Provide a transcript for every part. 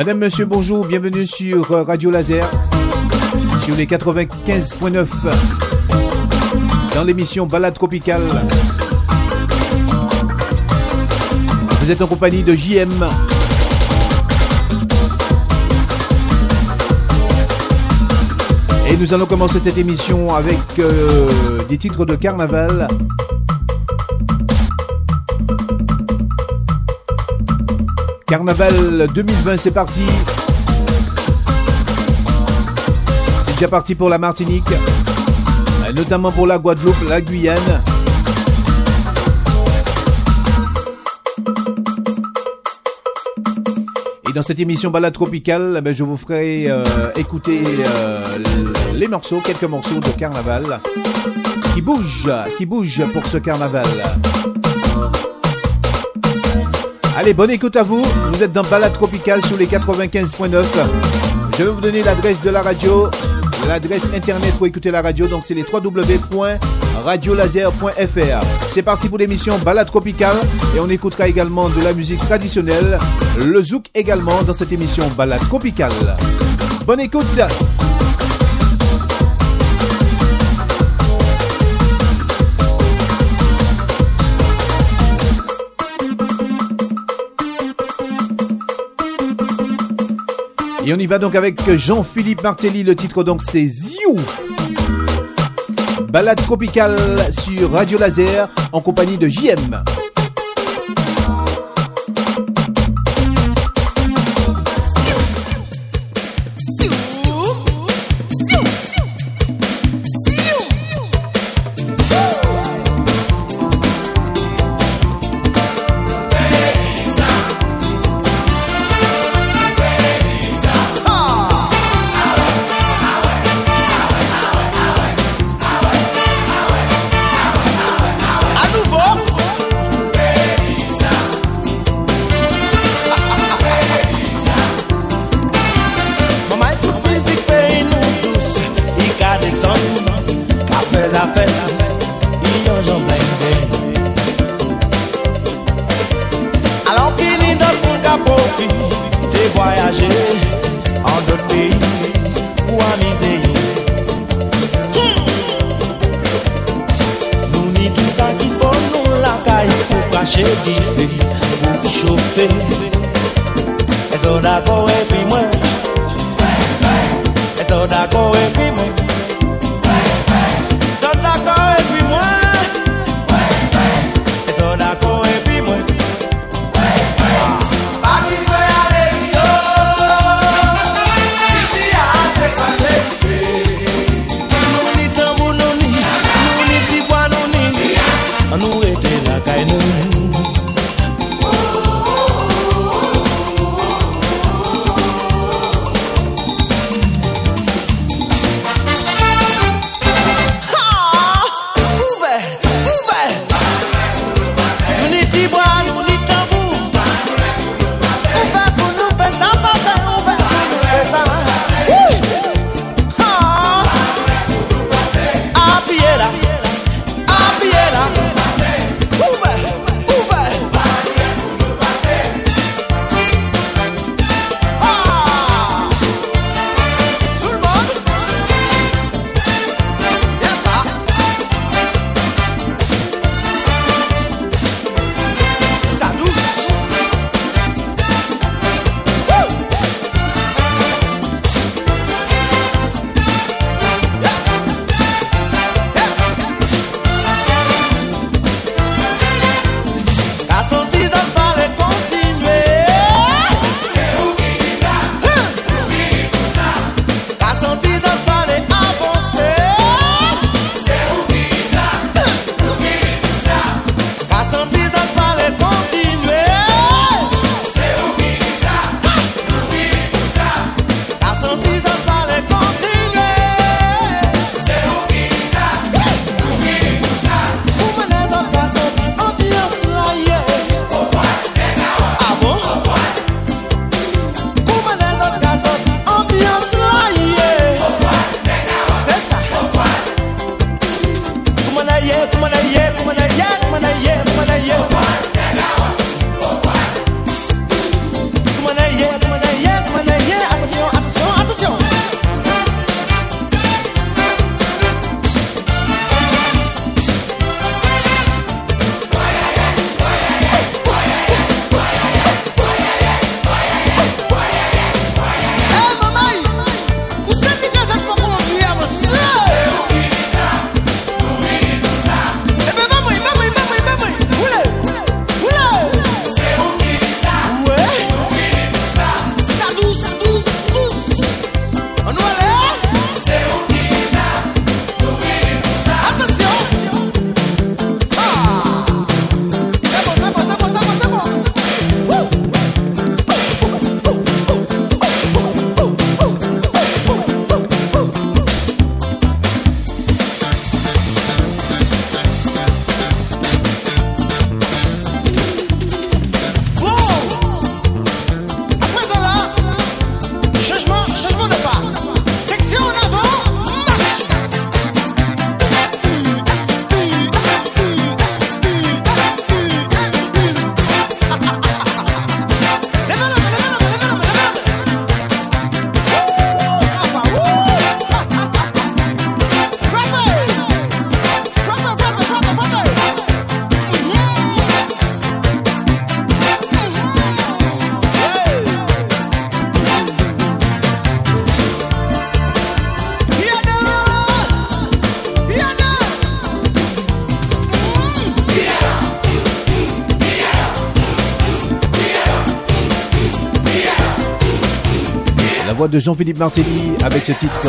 Madame, Monsieur, bonjour, bienvenue sur euh, Radio Laser, sur les 95.9, dans l'émission Balade Tropicale. Vous êtes en compagnie de JM. Et nous allons commencer cette émission avec euh, des titres de carnaval. Carnaval 2020, c'est parti. C'est déjà parti pour la Martinique, notamment pour la Guadeloupe, la Guyane. Et dans cette émission Balade Tropicale, eh ben, je vous ferai euh, écouter euh, les morceaux, quelques morceaux de carnaval qui bougent, qui bougent pour ce carnaval. Allez, bonne écoute à vous. Vous êtes dans Balade Tropicale sur les 95.9. Je vais vous donner l'adresse de la radio, l'adresse internet pour écouter la radio. Donc, c'est les www.radiolaser.fr. C'est parti pour l'émission Balade Tropicale. Et on écoutera également de la musique traditionnelle, le zouk également dans cette émission Balade Tropicale. Bonne écoute. Et on y va donc avec Jean-Philippe Martelly. Le titre donc c'est Ziou. Balade tropicale sur Radio Laser en compagnie de JM. De Jean-Philippe Martelly avec ce titre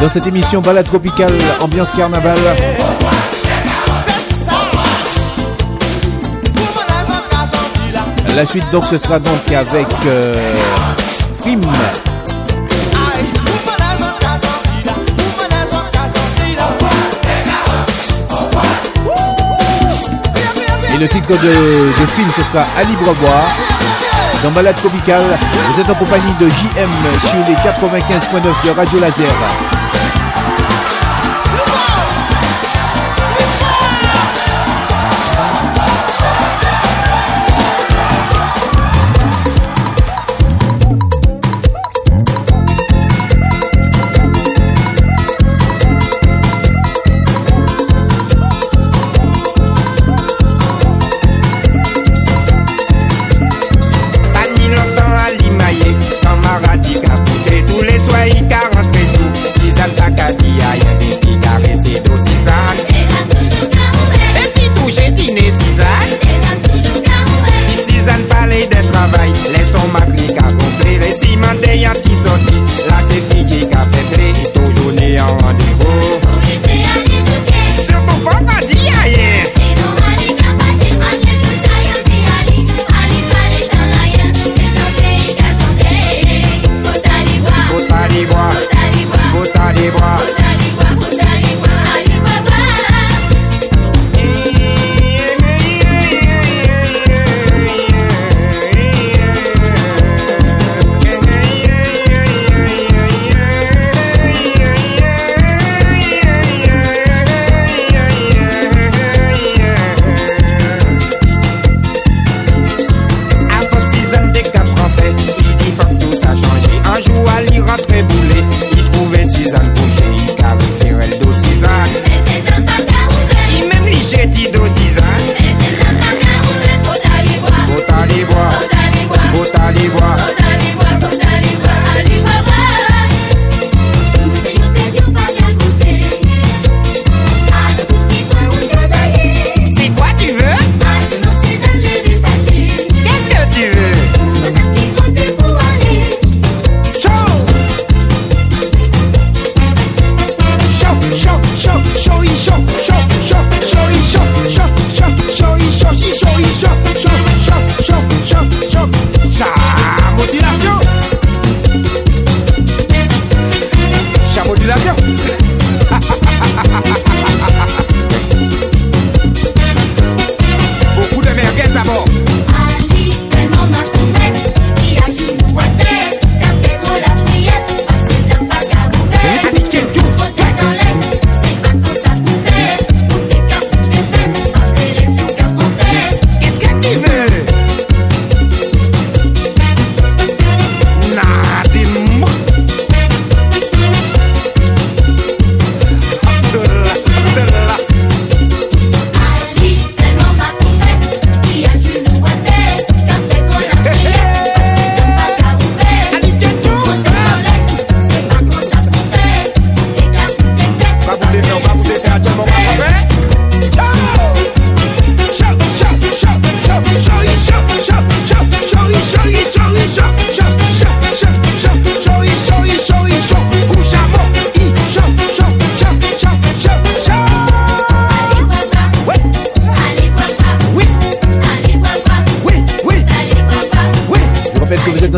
Dans cette émission Balade Tropicale, ambiance carnaval. La suite donc ce sera donc avec euh, Et le titre de, de film ce sera À libre boire dans Balade Tropicale. Vous êtes en compagnie de JM sur les 95.9 de Radio Laser.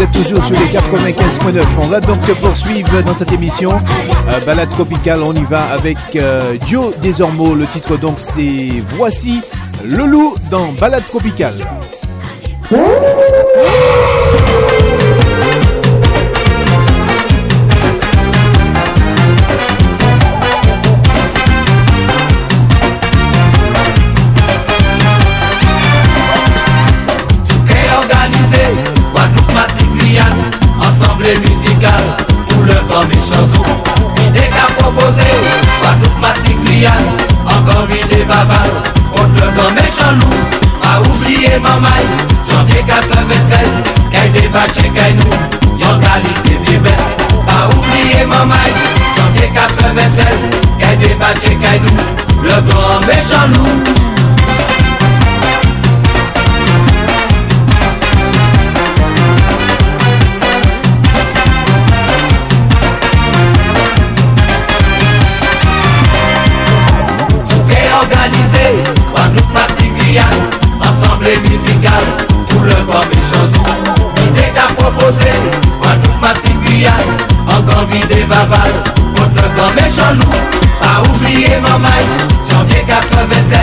vous êtes toujours sur les 95.9. On va donc poursuivre dans cette émission. Euh, balade tropicale, on y va avec euh, Joe Le titre donc c'est Voici le loup dans Balade tropicale. osé, Guadeloupe, Martinique, Guyane, encore vide et vaval, contre le grand méchant loup, pas oublier Mamaï, janvier 93.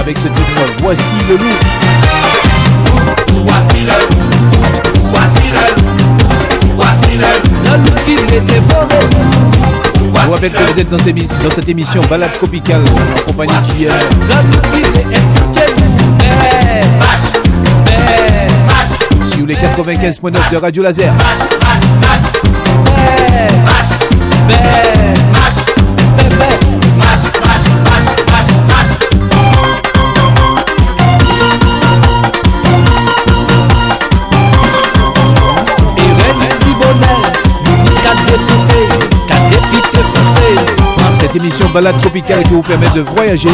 Avec ce titre Voici le loup. Voici le loup. Voici le loup. Voici le loup. Le loup qui était Je vous rappelle que vous êtes dans, cette émission Balade Tropicale en compagnie de JR. Sur les 95.9 de Radio Laser. Émission balade tropicale qui vous permet de voyager.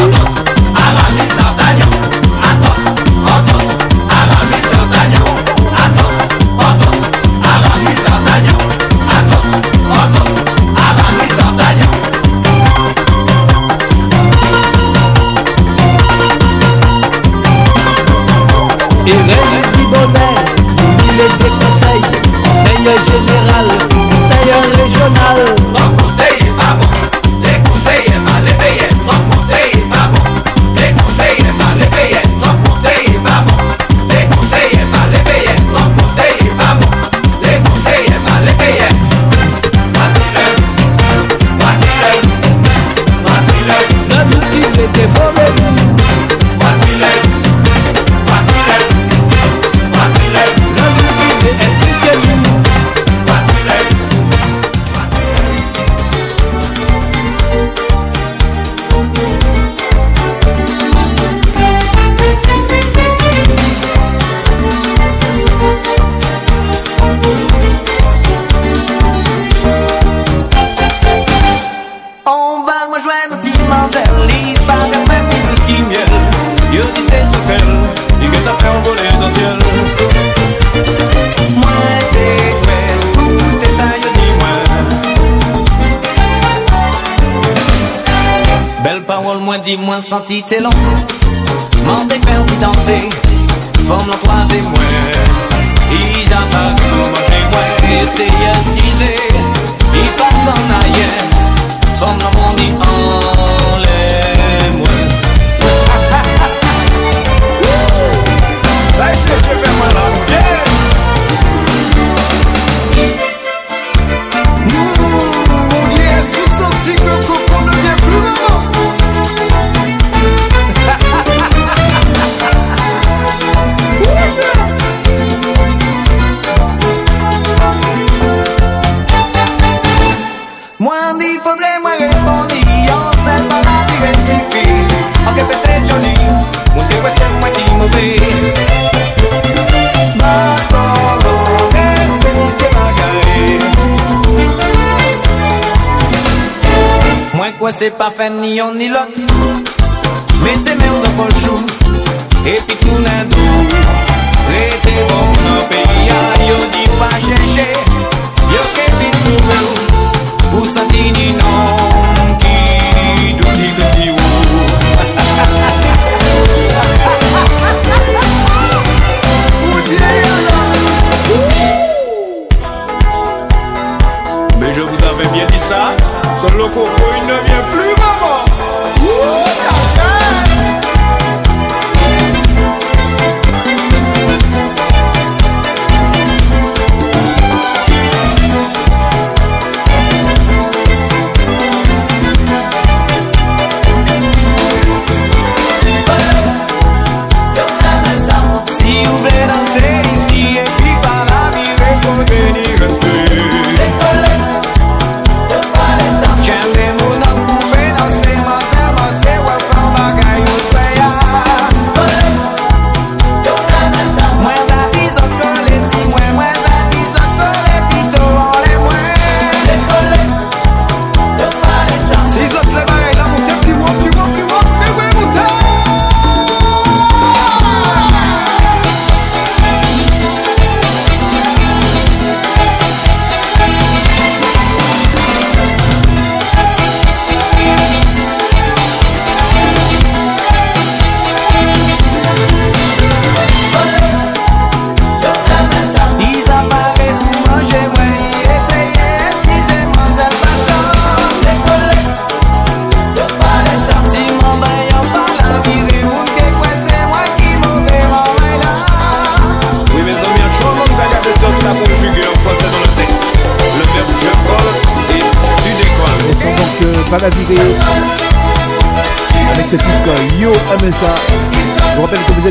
c'est pas fait ni on ni l'autre.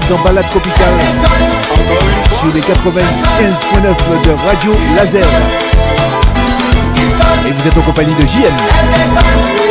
dans Balade Tropicale sur les 95.9 de Radio Laser. Et vous êtes en compagnie de JM.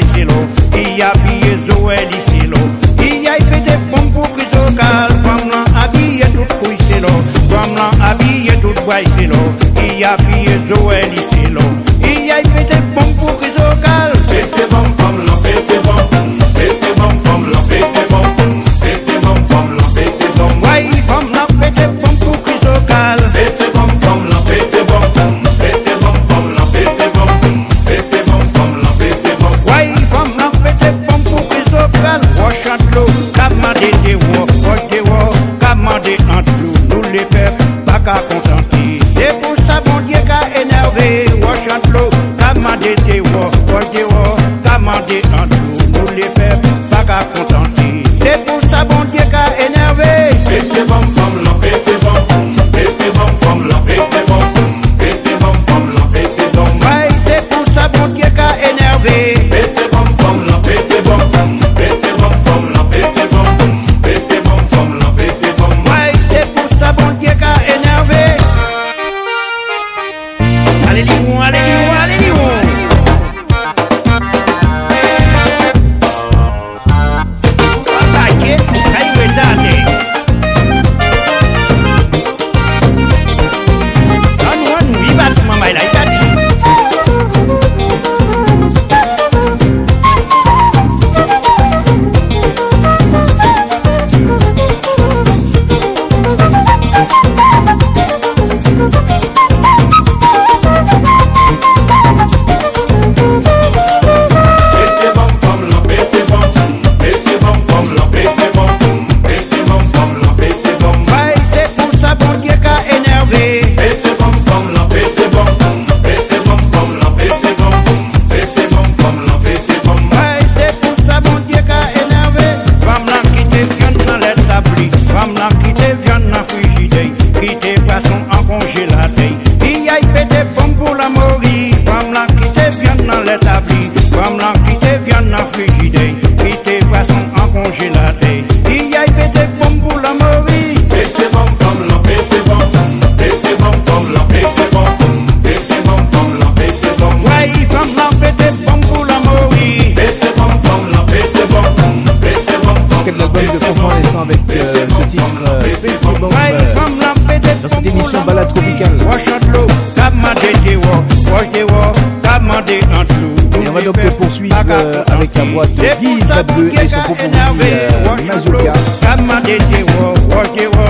surprising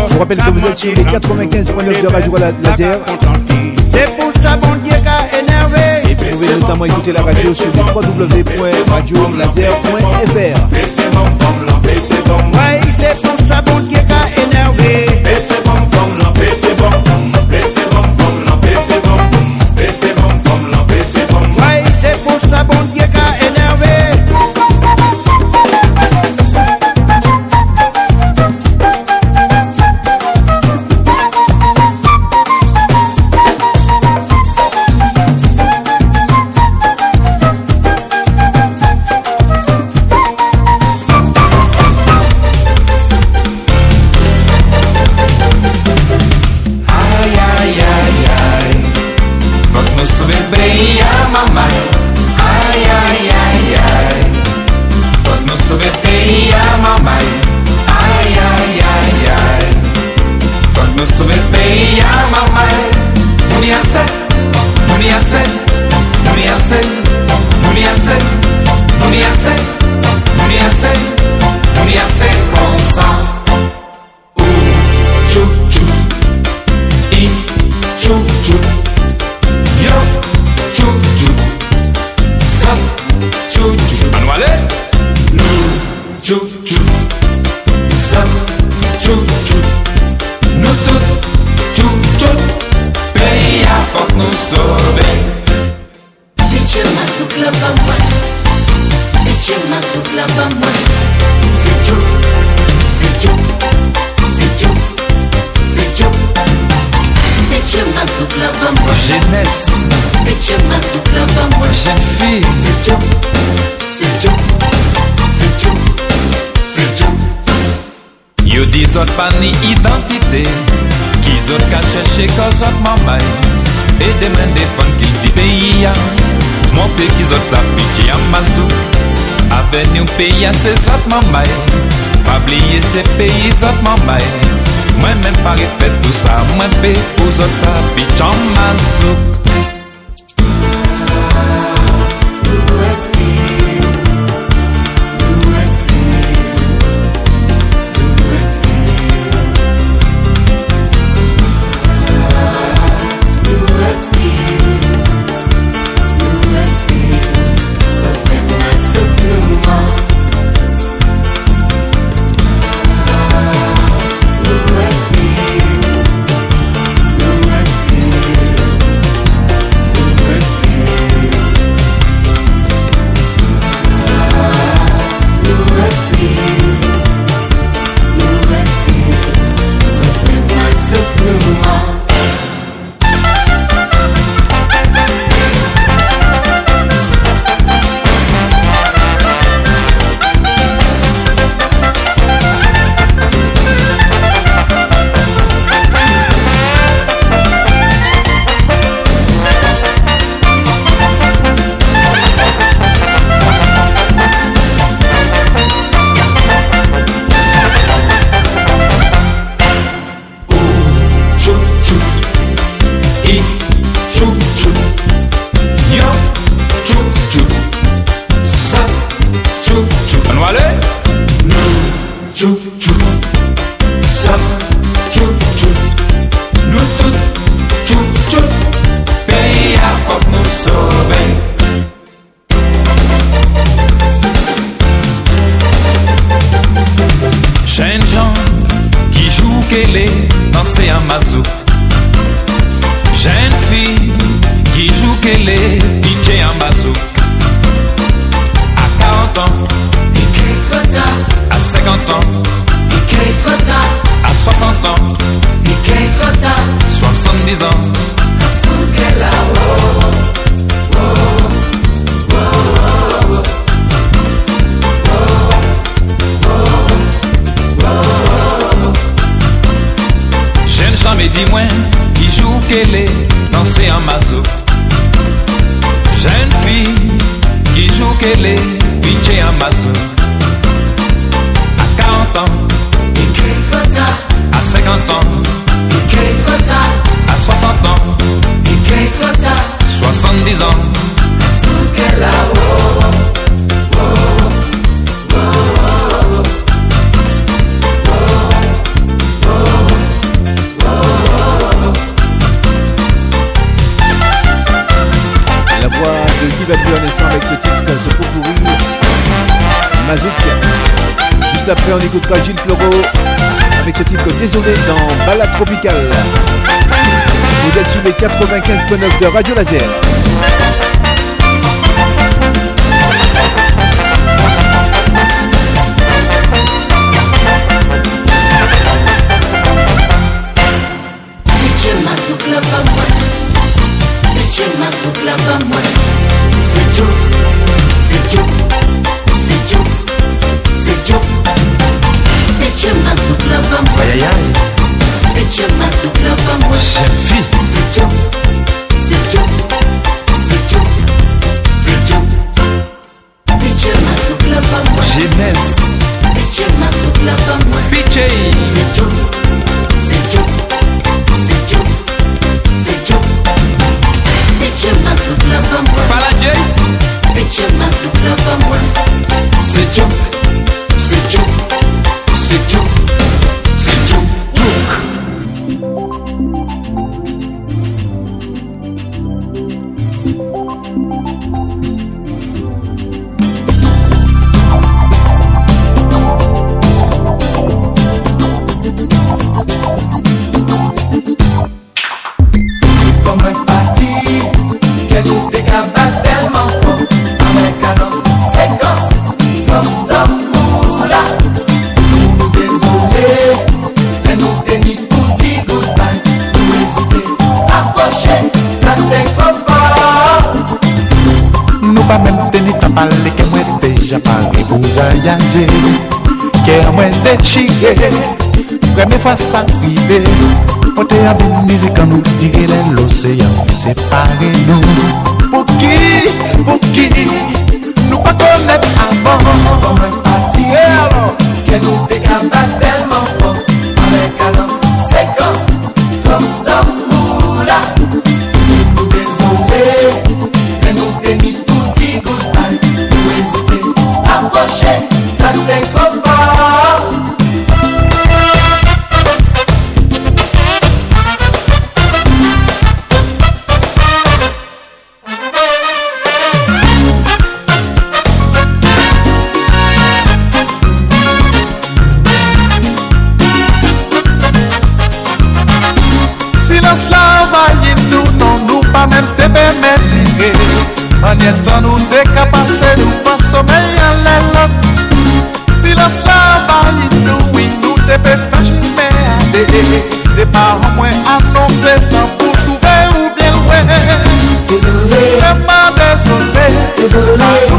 Je vous rappelle que vous êtes sur les 95.9 de Radio Laser. C'est pour. Vous pouvez notamment écouter la radio sur www.radiolaser.fr. C'est pour ça bon Dieu énervé. peyi an se zot mamay Pabliye se peyi zot mamay Mwen men pari fet pou sa Mwen pe pou zot sa Bichan mazouk après on écoutera Gilles Floro avec ce titre Désolé dans Balade Tropicale. Vous êtes sur les 95.9 de Radio Laser. It's gonna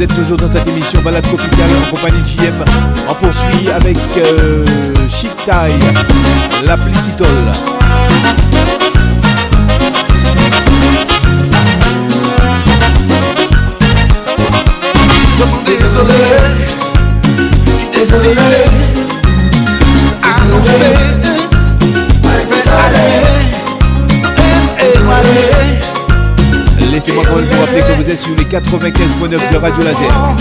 vous êtes toujours dans cette émission Balade Tropicale en compagnie de JM. On poursuit avec Chic Tie, la Plicitole. Désolé, Laissez-moi quand même vous rappeler que vous êtes sur les 95.9 de Radio Laser.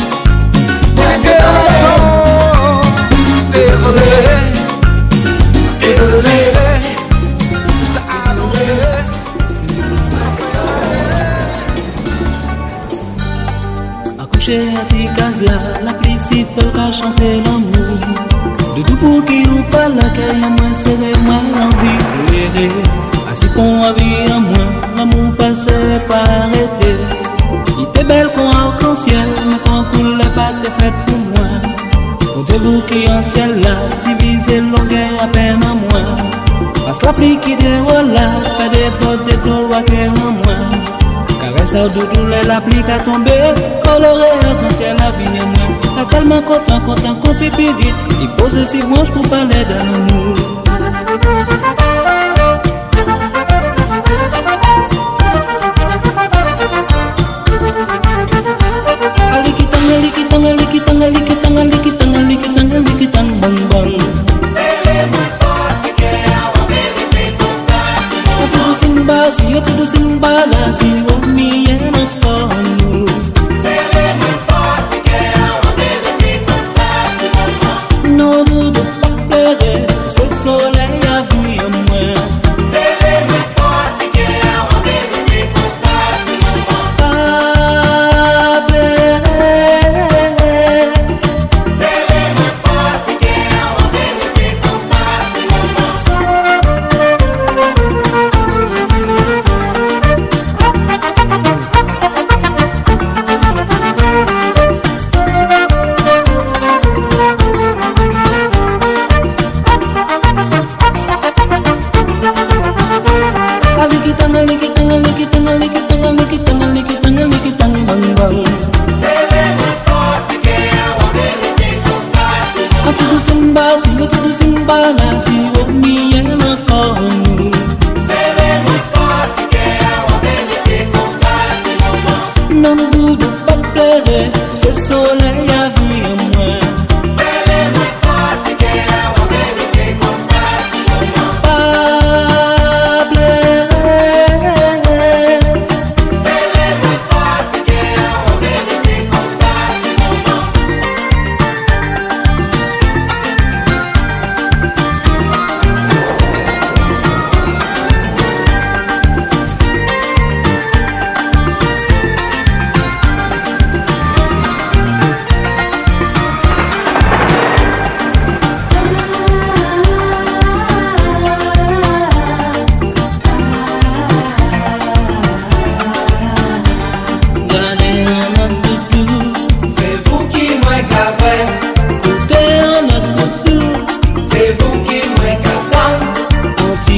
Accouché à Tigazla, la plisite t'a chanté l'amour. De tout pour qui ou pas l'accueil, à moi c'est moi l'envie. Assis qu'on a vie à moi, l'amour pas. Il était belle qu'on arc-en-ciel, mais quand coule le pas t'es fait pour moi. Comptez-vous qui en ciel là, divisé longueur à peine en moi. Passe la pluie qui déroule là, fait des potes des doigts que en moi. Caresse à doudou, la pluie qui a tombé, coloré arc-en-ciel la vie en moi. T'as tellement content, content qu'on peut vite. Il pose ses branches pour parler d'amour.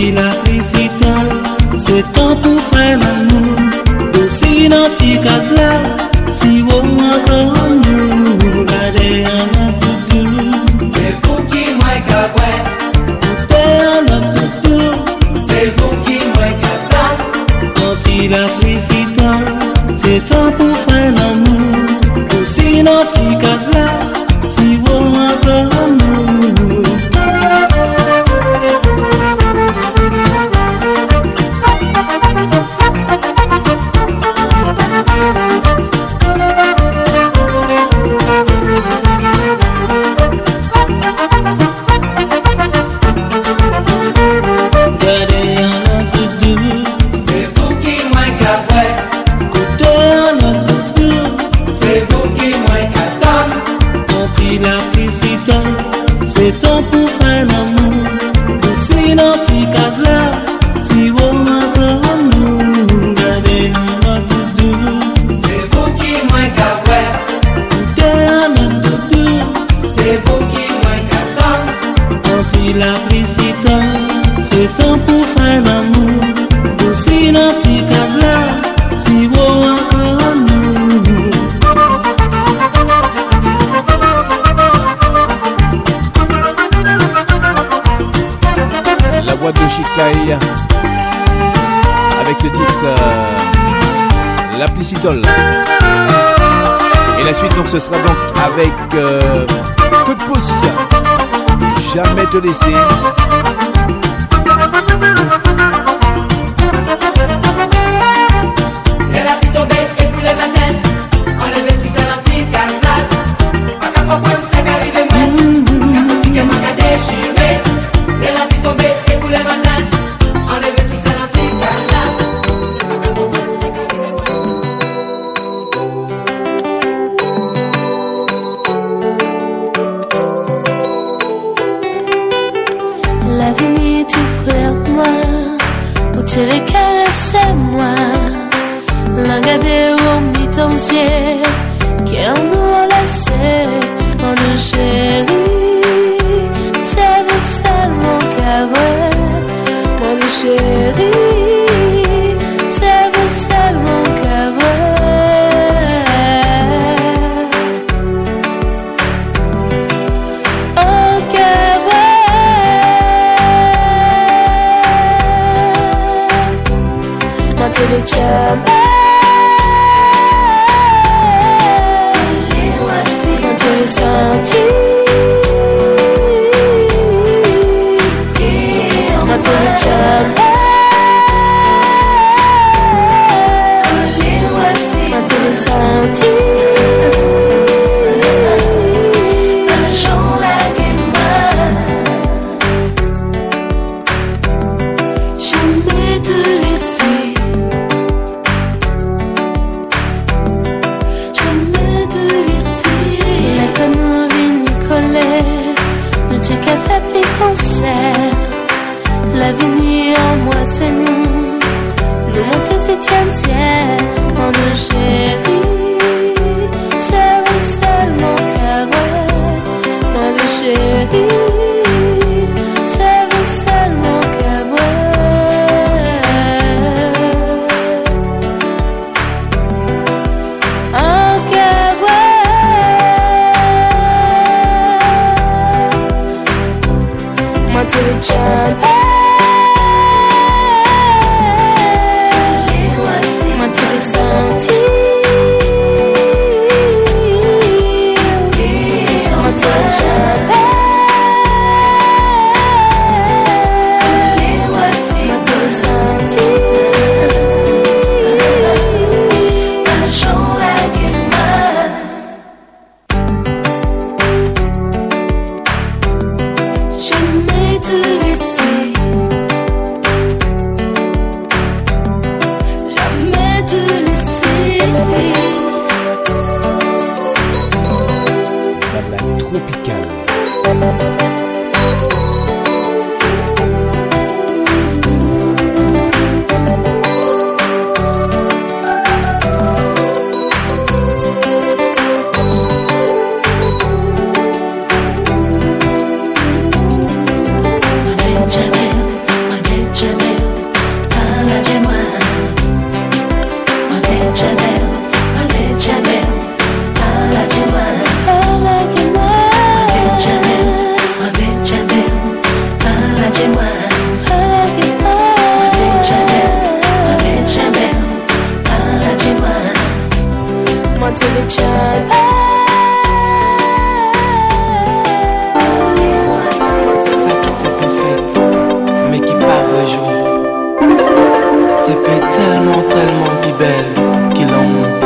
si la visita, se Et la suite, donc, ce sera donc avec euh, Coup de pouce. Jamais te laisser. tellement, tellement plus belle qu'il en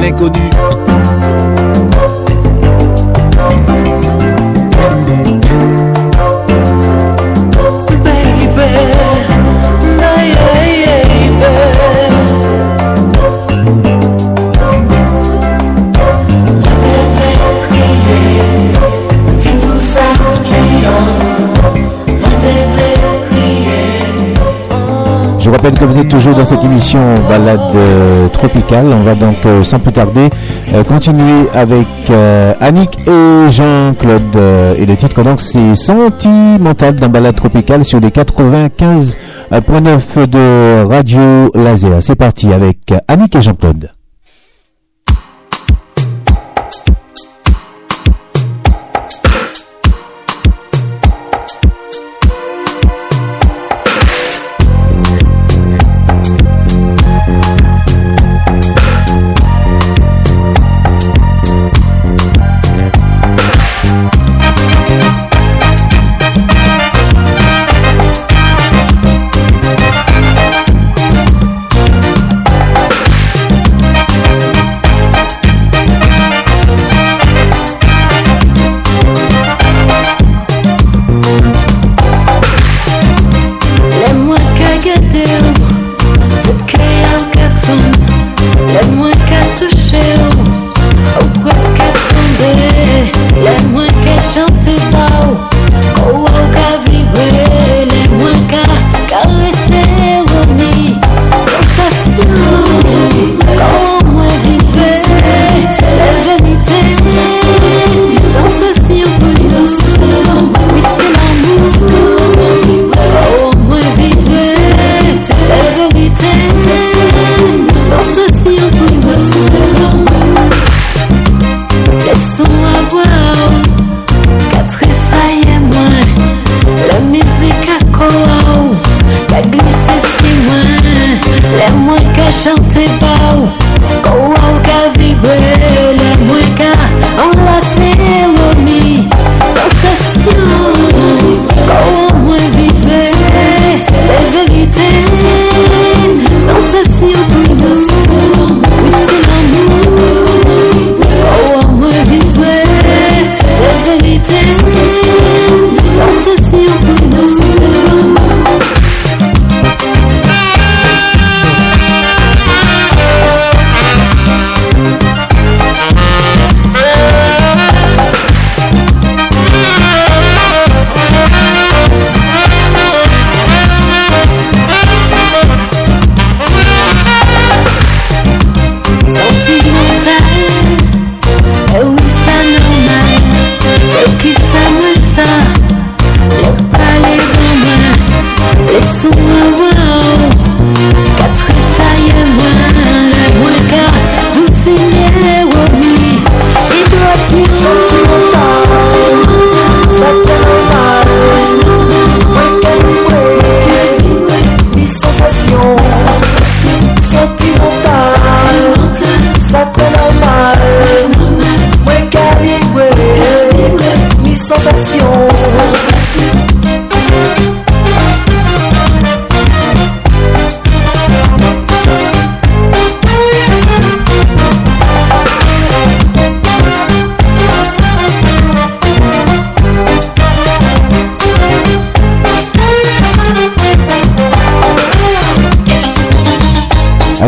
l'inconnu. Vous rappelle que vous êtes toujours dans cette émission Balade euh, tropicale. On va donc euh, sans plus tarder euh, continuer avec Annick et Jean-Claude. et le titre donc c'est Sentimental d'un Balade tropicale sur les 95.9 de Radio Laser. C'est parti avec Annick et Jean-Claude.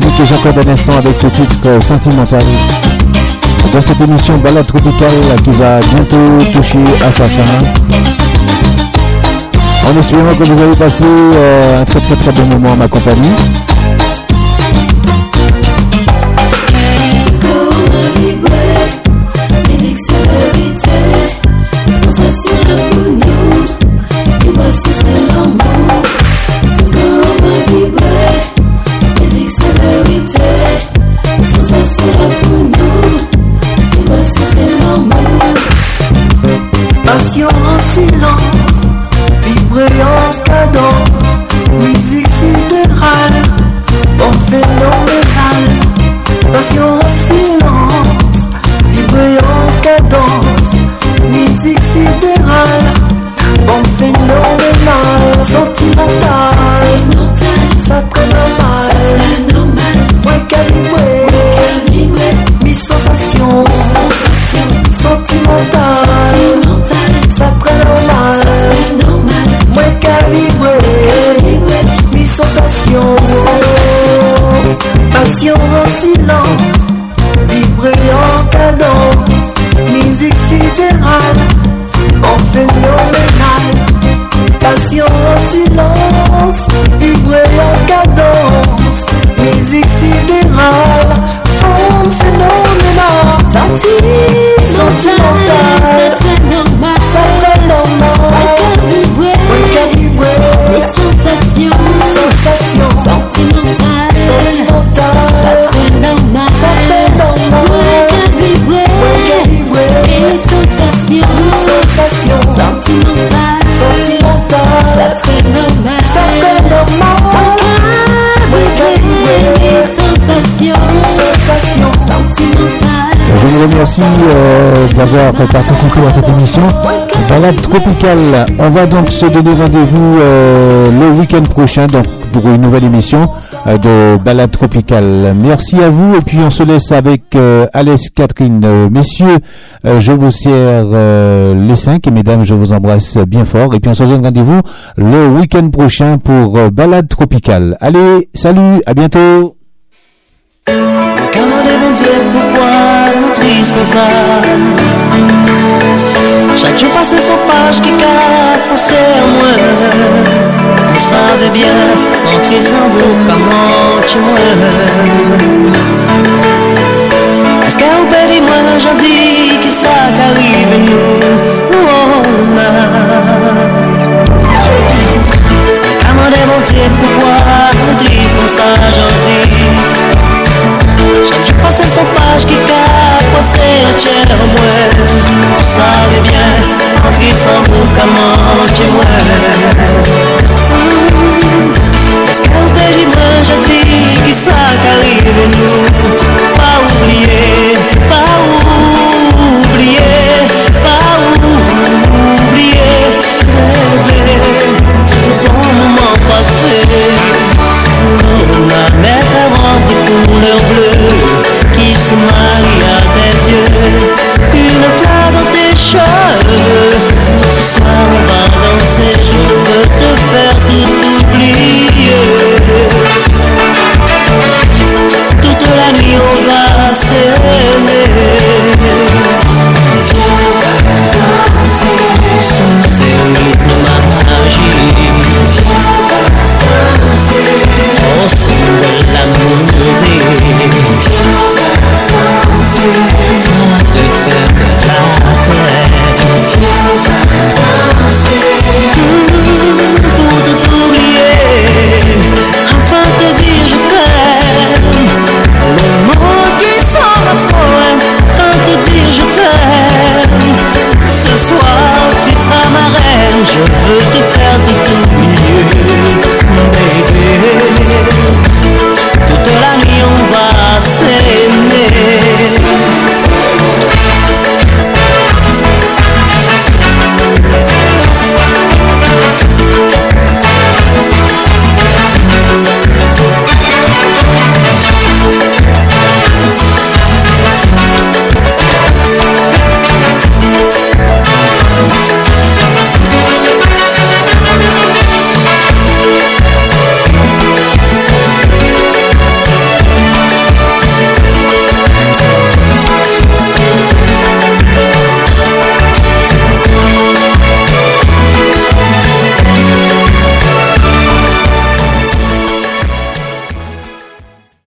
Jean-Claude avec ce titre sentimental dans cette émission Balade Tropicale qui va bientôt toucher à sa fin. En espérant que vous avez passé euh, un très très très bon moment à ma compagnie. Merci euh, d'avoir participé à cette émission. Balade tropicale, on va donc se donner rendez-vous euh, le week-end prochain donc, pour une nouvelle émission euh, de Balade tropicale. Merci à vous et puis on se laisse avec Alès Catherine. messieurs, je vous sers les cinq et mesdames, je vous embrasse bien fort et puis on se donne rendez-vous le week-end prochain pour Balade tropicale. Allez, salut, à bientôt. Comme ça Chaque jour passé sans page qui qu'a forcé à moi. Vous savez bien, entrer sans vous, comment tu Est-ce peut dire moi, j'en dis qui ça qu'arrive nous Oh, Comment démentir pourquoi on dit comme ça, j'en dis chaque passé sans page qui passé entière moi Tu savais bien, en sans vous comment tu moi Est-ce qu'un péché moi je dis qui ça qu'arrive nous